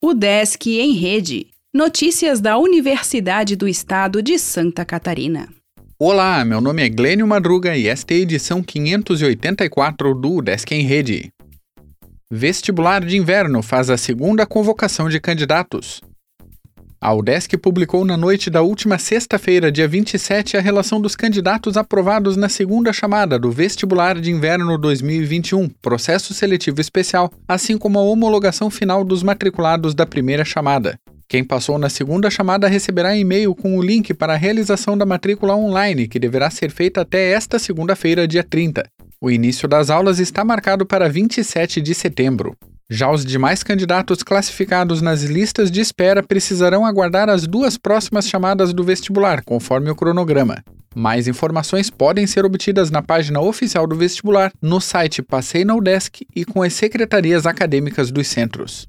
O Desk em Rede. Notícias da Universidade do Estado de Santa Catarina. Olá, meu nome é Glênio Madruga e esta é a edição 584 do Desk em Rede. Vestibular de Inverno faz a segunda convocação de candidatos. A UDESC publicou na noite da última sexta-feira, dia 27, a relação dos candidatos aprovados na segunda chamada do Vestibular de Inverno 2021, processo seletivo especial, assim como a homologação final dos matriculados da primeira chamada. Quem passou na segunda chamada receberá e-mail com o link para a realização da matrícula online, que deverá ser feita até esta segunda-feira, dia 30. O início das aulas está marcado para 27 de setembro. Já os demais candidatos classificados nas listas de espera precisarão aguardar as duas próximas chamadas do vestibular, conforme o cronograma. Mais informações podem ser obtidas na página oficial do vestibular, no site Passei na UDESC e com as secretarias acadêmicas dos centros.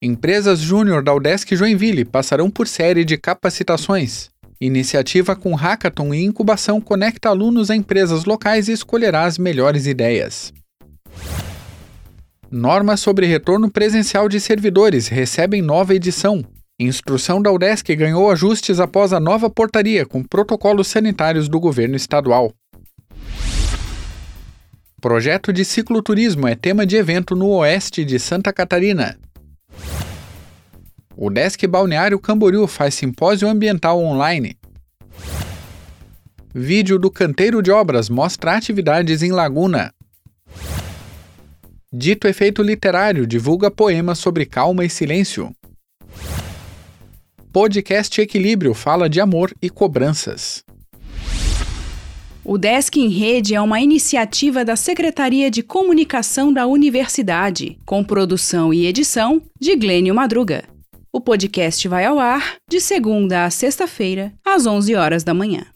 Empresas júnior da UDESC Joinville passarão por série de capacitações. Iniciativa com hackathon e incubação conecta alunos a empresas locais e escolherá as melhores ideias. Normas sobre retorno presencial de servidores recebem nova edição. Instrução da UDESC ganhou ajustes após a nova portaria com protocolos sanitários do governo estadual. Projeto de cicloturismo é tema de evento no oeste de Santa Catarina. O Desk Balneário Camboriú faz simpósio ambiental online. Vídeo do Canteiro de Obras mostra atividades em Laguna. Dito efeito literário divulga poemas sobre calma e silêncio. Podcast Equilíbrio fala de amor e cobranças. O Desk em Rede é uma iniciativa da Secretaria de Comunicação da Universidade, com produção e edição de Glênio Madruga. O podcast vai ao ar de segunda a sexta-feira, às 11 horas da manhã.